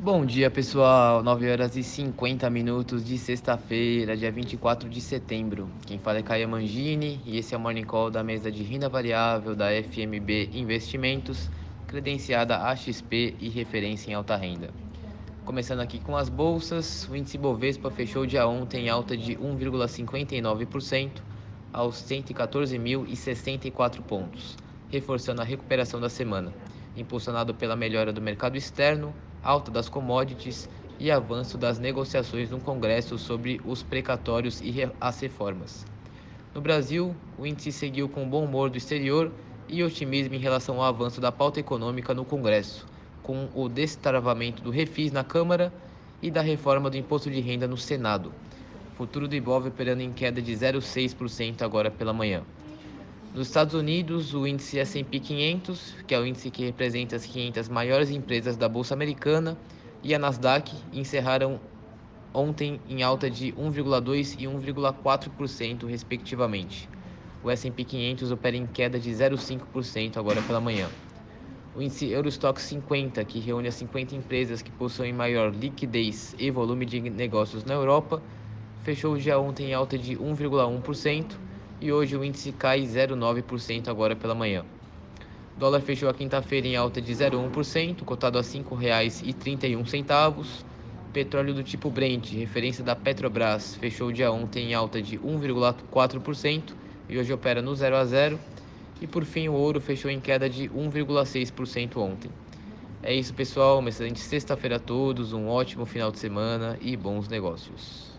Bom dia, pessoal. 9 horas e 50 minutos de sexta-feira, dia 24 de setembro. Quem fala é Caia Mangini e esse é o Morning Call da mesa de renda variável da FMB Investimentos, credenciada AXP e referência em alta renda. Começando aqui com as bolsas, o índice Bovespa fechou dia ontem em alta de 1,59% aos 114.064 pontos, reforçando a recuperação da semana, impulsionado pela melhora do mercado externo alta das commodities e avanço das negociações no Congresso sobre os precatórios e as reformas. No Brasil, o índice seguiu com bom humor do exterior e otimismo em relação ao avanço da pauta econômica no Congresso, com o destravamento do refis na Câmara e da reforma do imposto de renda no Senado. Futuro do Ibov operando em queda de 0,6% agora pela manhã. Nos Estados Unidos, o índice S&P 500, que é o índice que representa as 500 maiores empresas da bolsa americana, e a Nasdaq encerraram ontem em alta de 1,2 e 1,4% respectivamente. O S&P 500 opera em queda de 0,5% agora pela manhã. O índice Eurostock 50, que reúne as 50 empresas que possuem maior liquidez e volume de negócios na Europa, fechou o dia ontem em alta de 1,1% e hoje o índice cai 0,9% agora pela manhã. O dólar fechou a quinta-feira em alta de 0,1%, cotado a R$ 5,31. Petróleo do tipo Brent, referência da Petrobras, fechou o dia ontem em alta de 1,4% e hoje opera no 0 a 0. E por fim, o ouro fechou em queda de 1,6% ontem. É isso, pessoal. Uma excelente sexta-feira a todos, um ótimo final de semana e bons negócios.